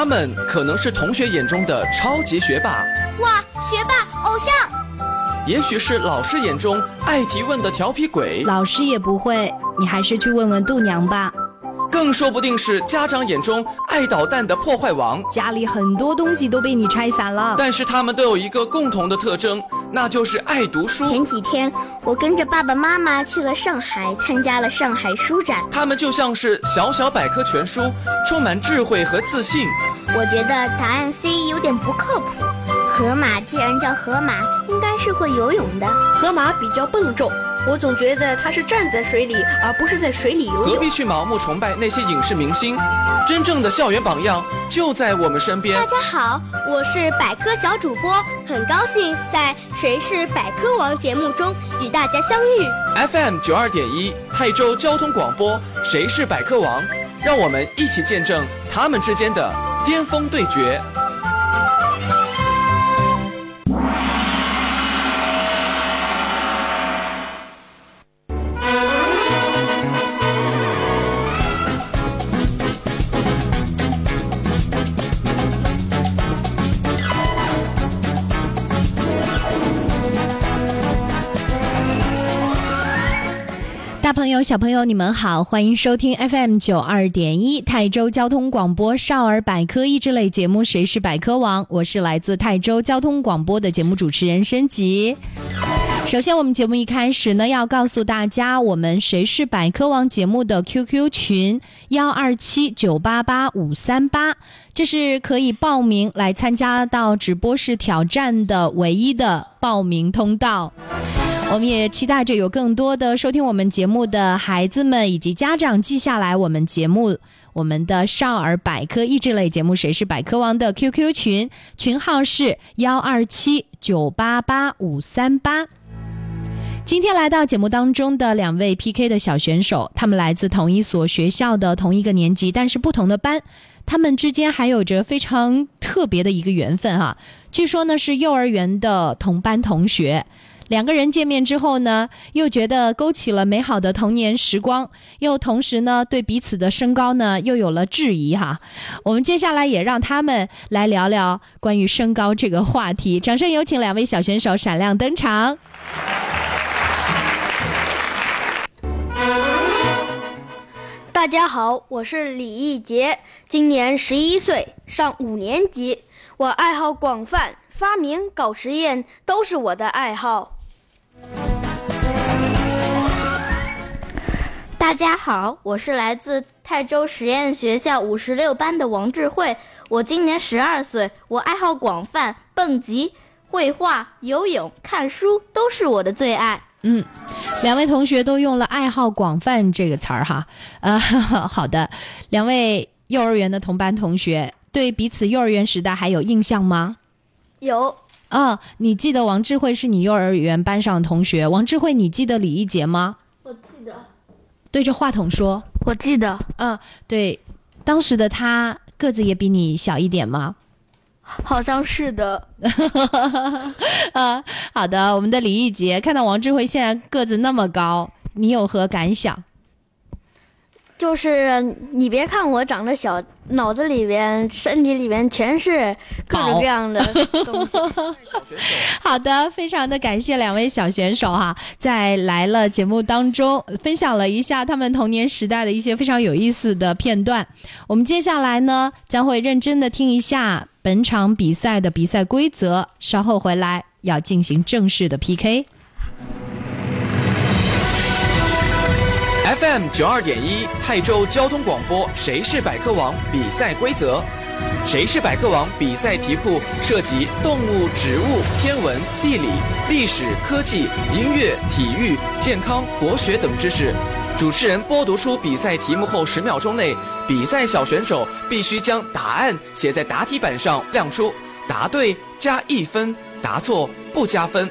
他们可能是同学眼中的超级学霸，哇，学霸偶像；也许是老师眼中爱提问的调皮鬼，老师也不会，你还是去问问度娘吧。更说不定是家长眼中爱捣蛋的破坏王，家里很多东西都被你拆散了。但是他们都有一个共同的特征，那就是爱读书。前几天我跟着爸爸妈妈去了上海，参加了上海书展。他们就像是小小百科全书，充满智慧和自信。我觉得答案 C 有点不靠谱。河马既然叫河马，应该是会游泳的。河马比较笨重。我总觉得它是站在水里，而不是在水里游泳。何必去盲目崇拜那些影视明星？真正的校园榜样就在我们身边。大家好，我是百科小主播，很高兴在《谁是百科王》节目中与大家相遇。FM 九二点一泰州交通广播，《谁是百科王》，让我们一起见证他们之间的巅峰对决。小朋友，你们好，欢迎收听 FM 九二点一泰州交通广播少儿百科益智类节目《谁是百科王》，我是来自泰州交通广播的节目主持人申吉。首先，我们节目一开始呢，要告诉大家，我们《谁是百科王》节目的 QQ 群幺二七九八八五三八，这是可以报名来参加到直播室挑战的唯一的报名通道。我们也期待着有更多的收听我们节目的孩子们以及家长记下来我们节目我们的少儿百科益智类节目《谁是百科王》的 QQ 群，群号是幺二七九八八五三八。今天来到节目当中的两位 PK 的小选手，他们来自同一所学校的同一个年级，但是不同的班，他们之间还有着非常特别的一个缘分哈。据说呢是幼儿园的同班同学。两个人见面之后呢，又觉得勾起了美好的童年时光，又同时呢对彼此的身高呢又有了质疑哈。我们接下来也让他们来聊聊关于身高这个话题。掌声有请两位小选手闪亮登场。大家好，我是李义杰，今年十一岁，上五年级。我爱好广泛，发明、搞实验都是我的爱好。大家好，我是来自泰州实验学校五十六班的王智慧。我今年十二岁，我爱好广泛，蹦极、绘画、游泳、看书都是我的最爱。嗯，两位同学都用了“爱好广泛”这个词儿哈。呃，好的，两位幼儿园的同班同学对彼此幼儿园时代还有印象吗？有。啊，你记得王智慧是你幼儿园班上的同学？王智慧，你记得李一杰吗？我记得。对着话筒说。我记得。嗯，对，当时的他个子也比你小一点吗？好像是的。啊，好的，我们的李一杰看到王智慧现在个子那么高，你有何感想？就是你别看我长得小，脑子里边、身体里边全是各种各样的东西。好的，非常的感谢两位小选手哈，在来了节目当中分享了一下他们童年时代的一些非常有意思的片段。我们接下来呢将会认真的听一下本场比赛的比赛规则，稍后回来要进行正式的 PK。FM 九二点一泰州交通广播，谁是百科王？比赛规则：谁是百科王？比赛题库涉及动物、植物、天文、地理、历史、科技、音乐、体育、健康、国学等知识。主持人播读出比赛题目后，十秒钟内，比赛小选手必须将答案写在答题板上亮出，答对加一分，答错不加分。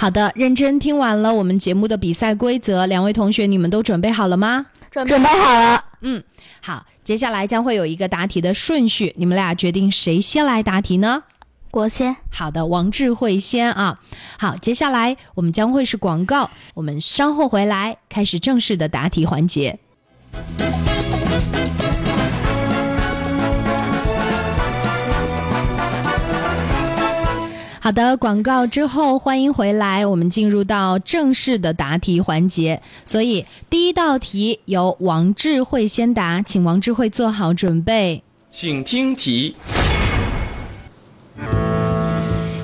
好的，认真听完了我们节目的比赛规则，两位同学你们都准备好了吗？准准备好了，嗯，好，接下来将会有一个答题的顺序，你们俩决定谁先来答题呢？我先。好的，王智慧先啊。好，接下来我们将会是广告，我们稍后回来开始正式的答题环节。好的，广告之后欢迎回来，我们进入到正式的答题环节。所以第一道题由王智慧先答，请王智慧做好准备。请听题：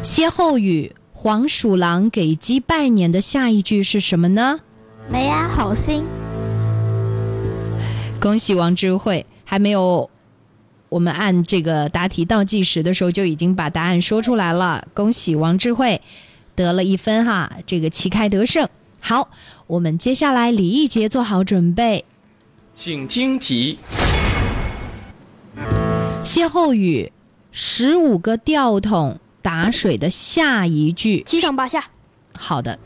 歇后语“黄鼠狼给鸡拜年”的下一句是什么呢？没呀，好心。恭喜王智慧，还没有我们按这个答题倒计时的时候就已经把答案说出来了。恭喜王智慧得了一分哈，这个旗开得胜。好，我们接下来李一杰做好准备。请听题：歇后语“十五个吊桶打水”的下一句。七上八下。好的，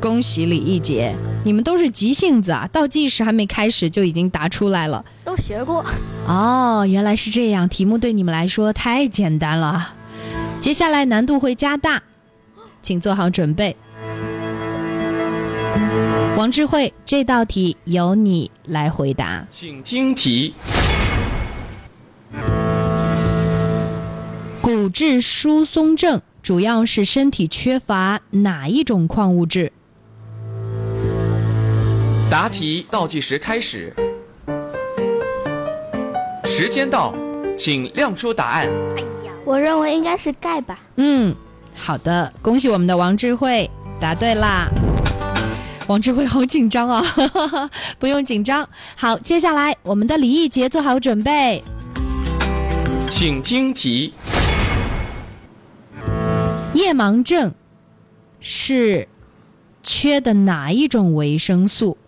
恭喜李义杰，你们都是急性子啊，倒计时还没开始就已经答出来了。都学过。哦，原来是这样，题目对你们来说太简单了。接下来难度会加大，请做好准备。王智慧，这道题由你来回答。请听题：骨质疏松症主要是身体缺乏哪一种矿物质？答题倒计时开始，时间到，请亮出答案。我认为应该是钙吧。嗯，好的，恭喜我们的王智慧答对啦。王智慧好紧张啊，不用紧张。好，接下来我们的李艺杰做好准备。请听题：夜盲症是缺的哪一种维生素？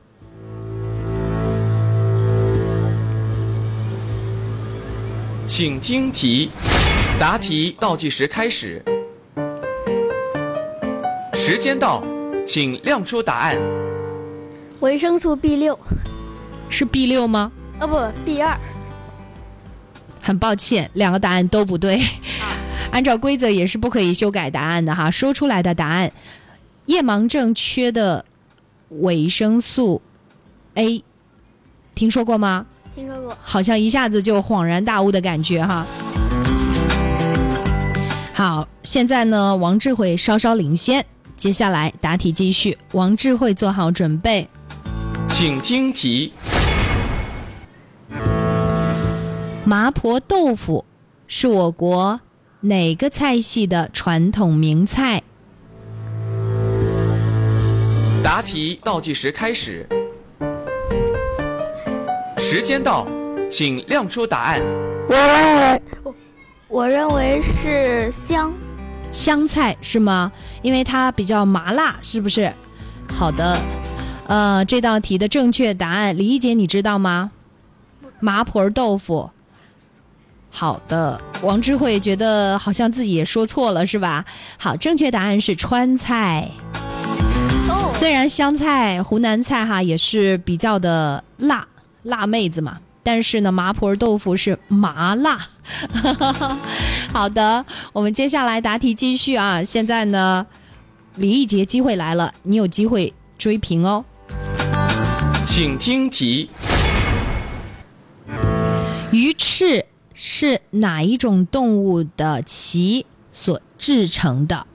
请听题，答题倒计时开始，时间到，请亮出答案。维生素 B 六，是 B 六吗？啊不 B 二。很抱歉，两个答案都不对。按照规则也是不可以修改答案的哈，说出来的答案，夜盲症缺的维生素 A，听说过吗？听说过。好像一下子就恍然大悟的感觉哈。好，现在呢，王智慧稍稍领先，接下来答题继续，王智慧做好准备。请听题：麻婆豆腐是我国哪个菜系的传统名菜？答题倒计时开始，时间到，请亮出答案。我认为，我我认为是香。香菜是吗？因为它比较麻辣，是不是？好的，呃，这道题的正确答案，李一杰你知道吗？麻婆豆腐。好的，王智慧觉得好像自己也说错了，是吧？好，正确答案是川菜。虽然湘菜、湖南菜哈也是比较的辣，辣妹子嘛，但是呢，麻婆豆腐是麻辣。好的，我们接下来答题继续啊！现在呢，李一杰机会来了，你有机会追平哦。请听题：鱼翅是哪一种动物的鳍所制成的？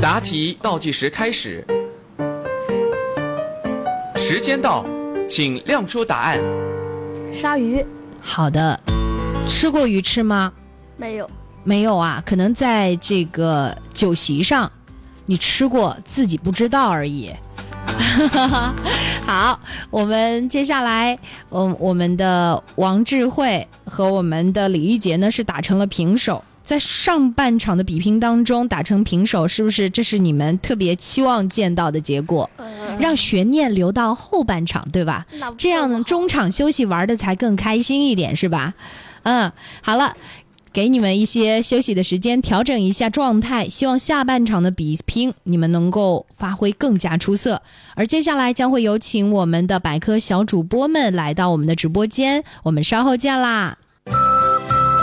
答题倒计时开始，时间到，请亮出答案。鲨鱼好的，吃过鱼翅吗？没有。没有啊，可能在这个酒席上，你吃过，自己不知道而已。好，我们接下来，嗯，我们的王智慧和我们的李一杰呢是打成了平手。在上半场的比拼当中打成平手，是不是这是你们特别期望见到的结果？让悬念留到后半场，对吧？这样中场休息玩的才更开心一点，是吧？嗯，好了，给你们一些休息的时间，调整一下状态。希望下半场的比拼你们能够发挥更加出色。而接下来将会有请我们的百科小主播们来到我们的直播间，我们稍后见啦。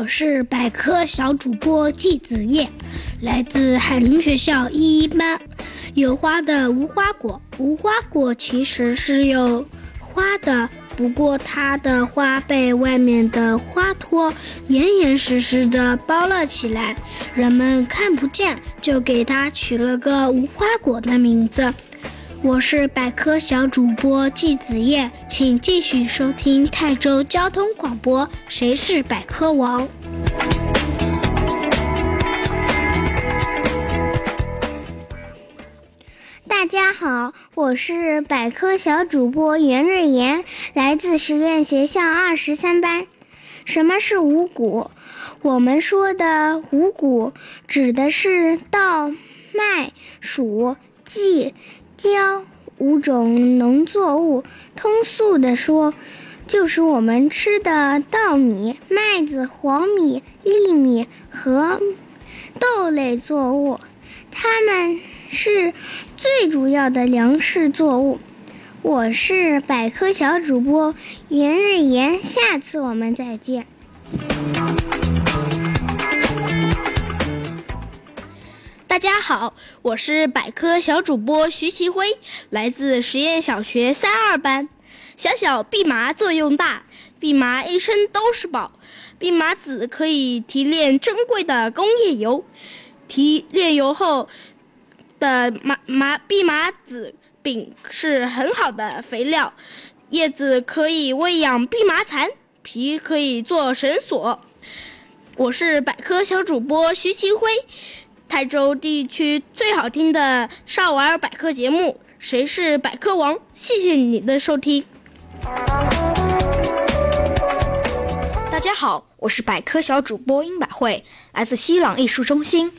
我是百科小主播季子叶，来自海林学校一一班。有花的无花果，无花果其实是有花的，不过它的花被外面的花托严严实实的包了起来，人们看不见，就给它取了个无花果的名字。我是百科小主播季子叶，请继续收听泰州交通广播。谁是百科王？大家好，我是百科小主播袁瑞妍，来自实验学校二十三班。什么是五谷？我们说的五谷指的是稻、麦、黍、稷。蕉五种农作物，通俗的说，就是我们吃的稻米、麦子、黄米、粒米和豆类作物，它们是最主要的粮食作物。我是百科小主播袁瑞妍，下次我们再见。大家好，我是百科小主播徐奇辉，来自实验小学三二班。小小蓖麻作用大，蓖麻一身都是宝。蓖麻籽可以提炼珍贵的工业油，提炼油后的麻麻蓖麻籽饼是很好的肥料。叶子可以喂养蓖麻蚕，皮可以做绳索。我是百科小主播徐奇辉。泰州地区最好听的少儿百科节目，谁是百科王？谢谢你的收听。大家好，我是百科小主播殷百惠，来自西朗艺术中心，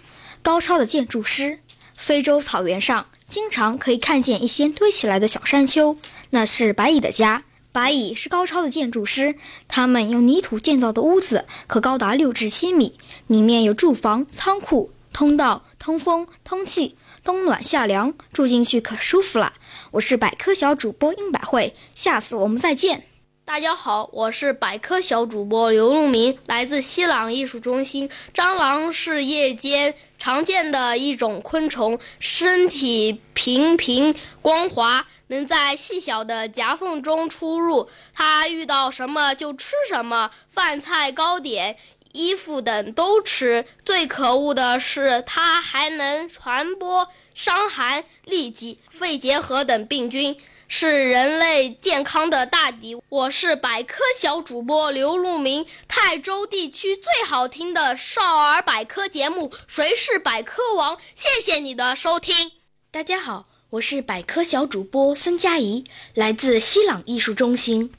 高超的建筑师。非洲草原上经常可以看见一些堆起来的小山丘，那是白蚁的家。白蚁是高超的建筑师，他们用泥土建造的屋子可高达六至七米，里面有住房、仓库。通道通风通气，冬暖夏凉，住进去可舒服了。我是百科小主播殷百惠，下次我们再见。大家好，我是百科小主播刘路明，来自西朗艺术中心。蟑螂是夜间常见的一种昆虫，身体平平光滑，能在细小的夹缝中出入。它遇到什么就吃什么，饭菜糕点。衣服等都吃，最可恶的是它还能传播伤寒、痢疾、肺结核等病菌，是人类健康的大敌。我是百科小主播刘路明，泰州地区最好听的少儿百科节目《谁是百科王》，谢谢你的收听。大家好，我是百科小主播孙佳怡，来自西朗艺术中心，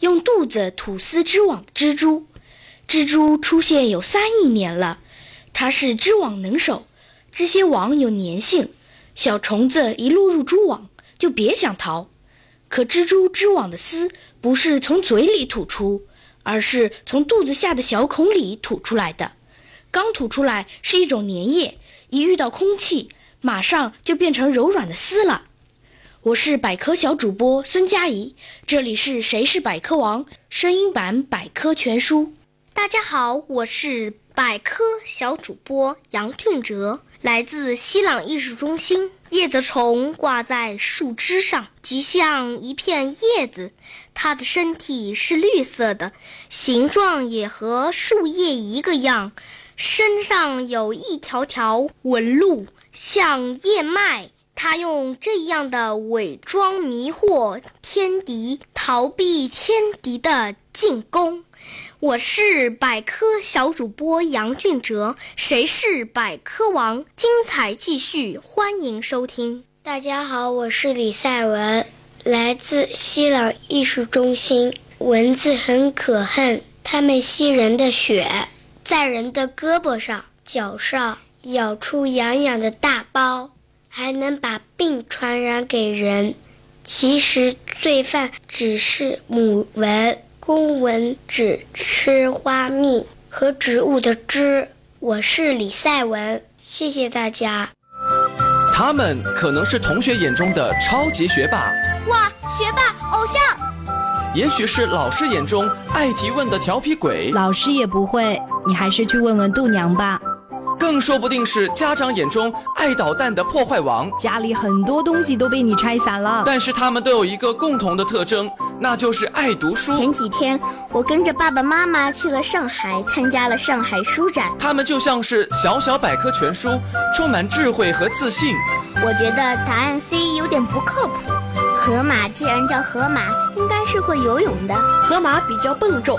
用肚子吐丝织网的蜘蛛。蜘蛛出现有三亿年了，它是织网能手。这些网有粘性，小虫子一落入蛛网就别想逃。可蜘蛛织网的丝不是从嘴里吐出，而是从肚子下的小孔里吐出来的。刚吐出来是一种粘液，一遇到空气，马上就变成柔软的丝了。我是百科小主播孙佳怡，这里是《谁是百科王》声音版百科全书。大家好，我是百科小主播杨俊哲，来自西朗艺术中心。叶子虫挂在树枝上，极像一片叶子。它的身体是绿色的，形状也和树叶一个样，身上有一条条纹路，像叶脉。它用这样的伪装迷惑天敌，逃避天敌的进攻。我是百科小主播杨俊哲，谁是百科王？精彩继续，欢迎收听。大家好，我是李赛文，来自西朗艺术中心。蚊子很可恨，它们吸人的血，在人的胳膊上、脚上咬出痒痒的大包。还能把病传染给人。其实罪犯只是母蚊，公蚊只吃花蜜和植物的汁。我是李赛文，谢谢大家。他们可能是同学眼中的超级学霸，哇，学霸偶像；也许是老师眼中爱提问的调皮鬼，老师也不会，你还是去问问度娘吧。更说不定是家长眼中爱捣蛋的破坏王，家里很多东西都被你拆散了。但是他们都有一个共同的特征，那就是爱读书。前几天我跟着爸爸妈妈去了上海，参加了上海书展。他们就像是小小百科全书，充满智慧和自信。我觉得答案 C 有点不靠谱。河马既然叫河马，应该是会游泳的。河马比较笨重。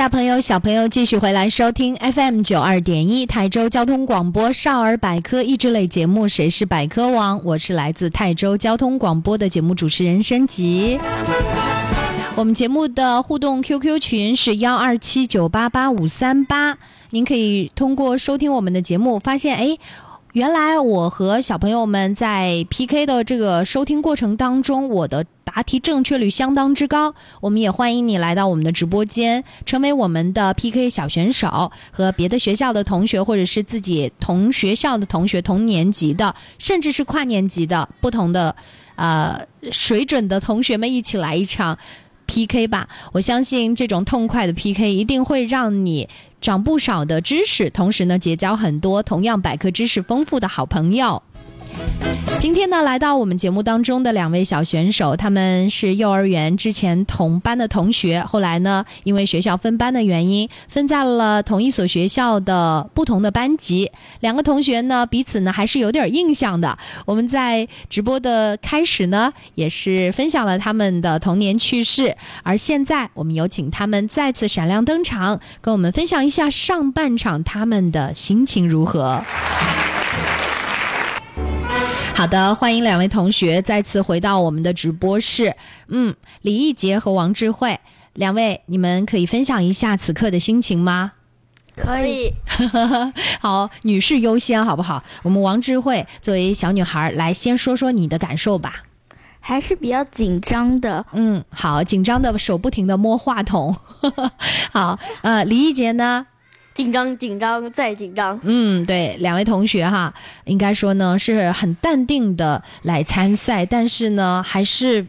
大朋友、小朋友继续回来收听 FM 九二点一台州交通广播少儿百科益智类节目《谁是百科王》，我是来自泰州交通广播的节目主持人升级。我们节目的互动 QQ 群是幺二七九八八五三八，您可以通过收听我们的节目，发现哎。原来我和小朋友们在 PK 的这个收听过程当中，我的答题正确率相当之高。我们也欢迎你来到我们的直播间，成为我们的 PK 小选手，和别的学校的同学或者是自己同学校的同学、同年级的，甚至是跨年级的不同的呃水准的同学们一起来一场 PK 吧。我相信这种痛快的 PK 一定会让你。长不少的知识，同时呢，结交很多同样百科知识丰富的好朋友。今天呢，来到我们节目当中的两位小选手，他们是幼儿园之前同班的同学，后来呢，因为学校分班的原因，分在了同一所学校的不同的班级。两个同学呢，彼此呢还是有点印象的。我们在直播的开始呢，也是分享了他们的童年趣事。而现在，我们有请他们再次闪亮登场，跟我们分享一下上半场他们的心情如何。好的，欢迎两位同学再次回到我们的直播室。嗯，李义杰和王智慧两位，你们可以分享一下此刻的心情吗？可以。好，女士优先，好不好？我们王智慧作为小女孩，来先说说你的感受吧。还是比较紧张的。嗯，好，紧张的手不停的摸话筒。好，呃，李义杰呢？紧张，紧张，再紧张。嗯，对，两位同学哈，应该说呢是很淡定的来参赛，但是呢还是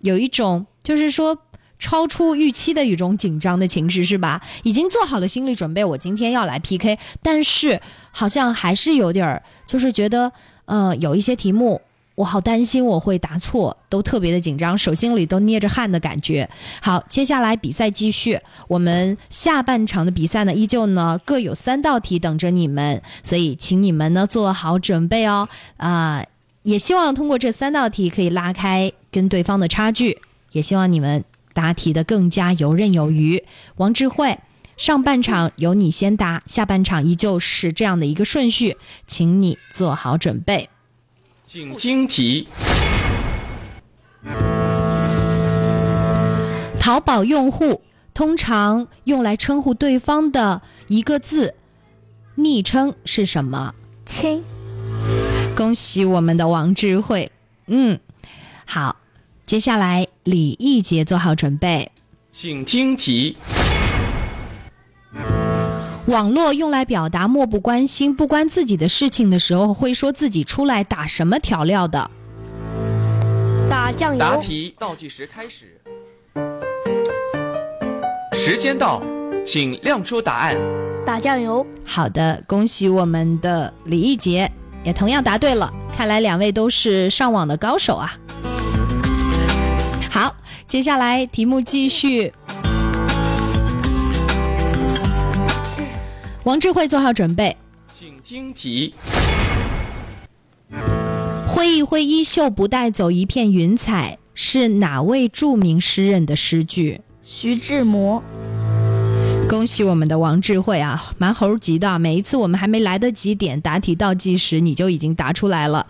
有一种就是说超出预期的一种紧张的情绪，是吧？已经做好了心理准备，我今天要来 PK，但是好像还是有点儿，就是觉得嗯有一些题目我好担心我会答错，都特别的紧张，手心里都捏着汗的感觉。好，接下来比赛继续，我们下半场的比赛呢，依旧呢各有三道题等着你们，所以请你们呢做好准备哦。啊，也希望通过这三道题可以拉开跟对方的差距，也希望你们答题的更加游刃有余。王智慧，上半场由你先答，下半场依旧是这样的一个顺序，请你做好准备。请听题：淘宝用户通常用来称呼对方的一个字，昵称是什么？亲。恭喜我们的王智慧。嗯，好，接下来李毅杰做好准备。请听题：网络用来表达漠不关心、不关自己的事情的时候，会说自己出来打什么调料的？打酱油。答题倒计时开始，时间到，请亮出答案。打酱油。好的，恭喜我们的李一杰，也同样答对了。看来两位都是上网的高手啊。好，接下来题目继续。王智慧做好准备，请听题：挥一挥衣袖，不带走一片云彩，是哪位著名诗人的诗句？徐志摩。恭喜我们的王智慧啊，蛮猴急的。每一次我们还没来得及点答题倒计时，你就已经答出来了。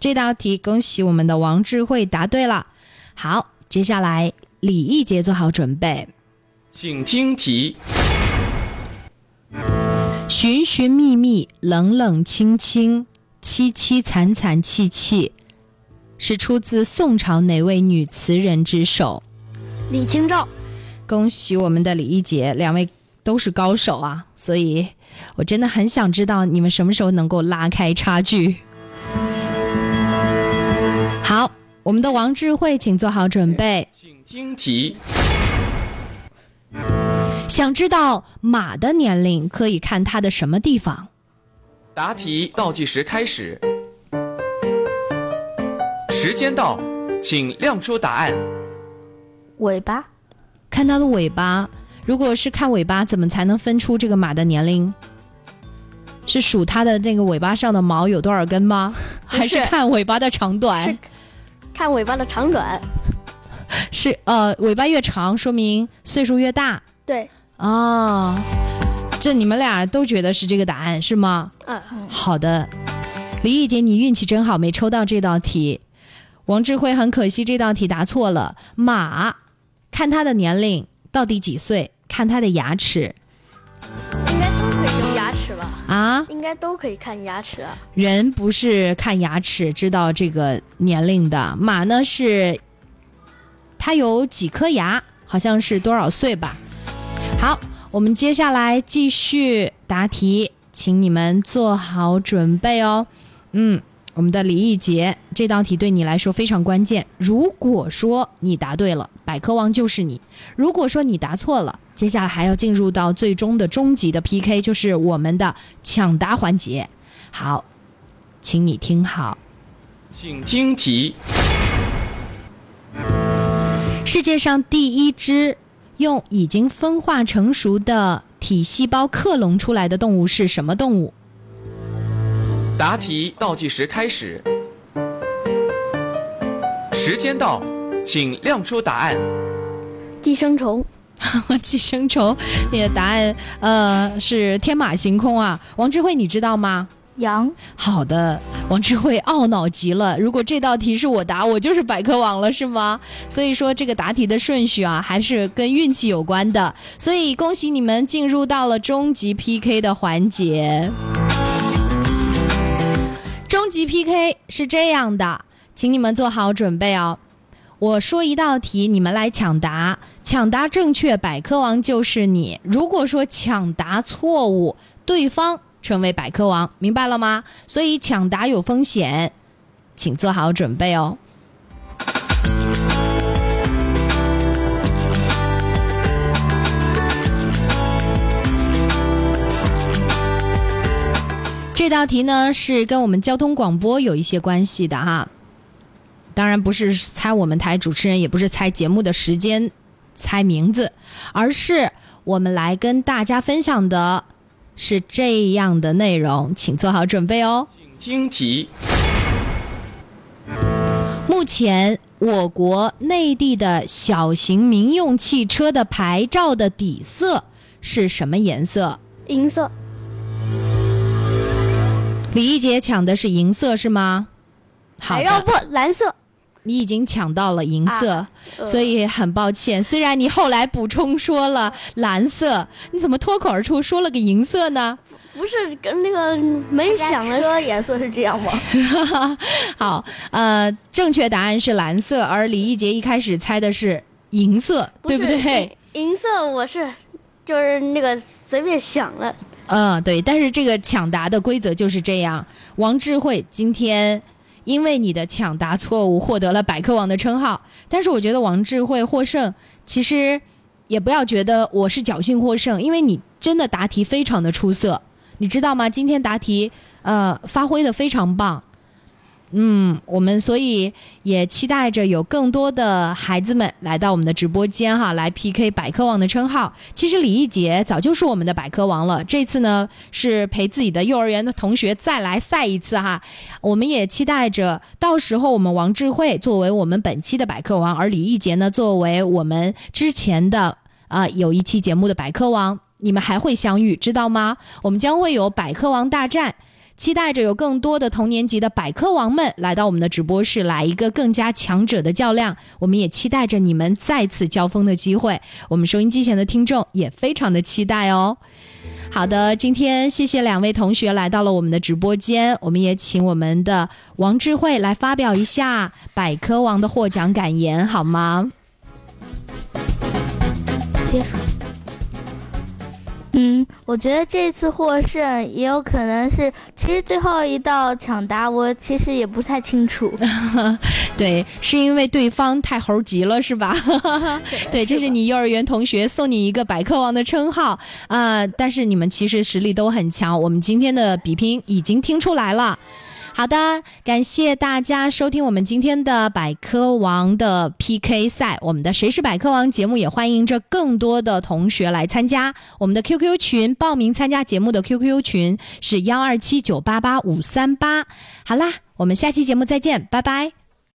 这道题，恭喜我们的王智慧答对了。好，接下来李毅杰做好准备，请听题：寻寻觅觅，冷冷清清，凄凄惨惨戚戚，是出自宋朝哪位女词人之手？李清照。恭喜我们的李一杰，两位都是高手啊！所以我真的很想知道你们什么时候能够拉开差距。好，我们的王智慧，请做好准备，请听题。想知道马的年龄，可以看它的什么地方？答题倒计时开始，时间到，请亮出答案。尾巴。看它的尾巴，如果是看尾巴，怎么才能分出这个马的年龄？是数它的那个尾巴上的毛有多少根吗？还是看尾巴的长短？是看尾巴的长短。是呃，尾巴越长，说明岁数越大。对。哦，这你们俩都觉得是这个答案是吗？嗯。好的，李毅姐，你运气真好，没抽到这道题。王智慧很可惜，这道题答错了。马。看他的年龄到底几岁？看他的牙齿，应该都可以用牙齿吧？啊，应该都可以看牙齿啊。人不是看牙齿知道这个年龄的，马呢是，它有几颗牙，好像是多少岁吧？好，我们接下来继续答题，请你们做好准备哦。嗯。我们的李易杰，这道题对你来说非常关键。如果说你答对了，百科王就是你；如果说你答错了，接下来还要进入到最终的终极的 PK，就是我们的抢答环节。好，请你听好，请听题：世界上第一只用已经分化成熟的体细胞克隆出来的动物是什么动物？答题倒计时开始，时间到，请亮出答案。寄生虫，寄生虫，你的答案呃是天马行空啊。王智慧，你知道吗？羊。好的，王智慧懊恼极了。如果这道题是我答，我就是百科王了，是吗？所以说这个答题的顺序啊，还是跟运气有关的。所以恭喜你们进入到了终极 PK 的环节。终极 PK 是这样的，请你们做好准备哦。我说一道题，你们来抢答，抢答正确，百科王就是你。如果说抢答错误，对方成为百科王，明白了吗？所以抢答有风险，请做好准备哦。这道题呢是跟我们交通广播有一些关系的哈，当然不是猜我们台主持人，也不是猜节目的时间、猜名字，而是我们来跟大家分享的是这样的内容，请做好准备哦。请听题：目前我国内地的小型民用汽车的牌照的底色是什么颜色？银色。李一杰抢的是银色是吗？好要，不蓝色。你已经抢到了银色，啊呃、所以很抱歉。虽然你后来补充说了蓝色，你怎么脱口而出说了个银色呢？不是跟那个没想的说颜色是这样吗？好，呃，正确答案是蓝色，而李一杰一开始猜的是银色，对不对？银色我是就是那个随便想了。嗯，对，但是这个抢答的规则就是这样。王智慧今天。因为你的抢答错误，获得了百科王的称号。但是我觉得王智慧获胜，其实也不要觉得我是侥幸获胜，因为你真的答题非常的出色，你知道吗？今天答题呃发挥的非常棒。嗯，我们所以也期待着有更多的孩子们来到我们的直播间哈，来 PK 百科王的称号。其实李一杰早就是我们的百科王了，这次呢是陪自己的幼儿园的同学再来赛一次哈。我们也期待着到时候我们王智慧作为我们本期的百科王，而李一杰呢作为我们之前的啊、有一期节目的百科王，你们还会相遇，知道吗？我们将会有百科王大战。期待着有更多的同年级的百科王们来到我们的直播室，来一个更加强者的较量。我们也期待着你们再次交锋的机会。我们收音机前的听众也非常的期待哦。好的，今天谢谢两位同学来到了我们的直播间，我们也请我们的王智慧来发表一下百科王的获奖感言，好吗？结束。嗯，我觉得这次获胜也有可能是，其实最后一道抢答我其实也不太清楚。对，是因为对方太猴急了，是吧？对，这是你幼儿园同学送你一个百科王的称号啊、呃！但是你们其实实力都很强，我们今天的比拼已经听出来了。好的，感谢大家收听我们今天的百科王的 PK 赛。我们的谁是百科王节目也欢迎着更多的同学来参加。我们的 QQ 群报名参加节目的 QQ 群是幺二七九八八五三八。好啦，我们下期节目再见，拜拜。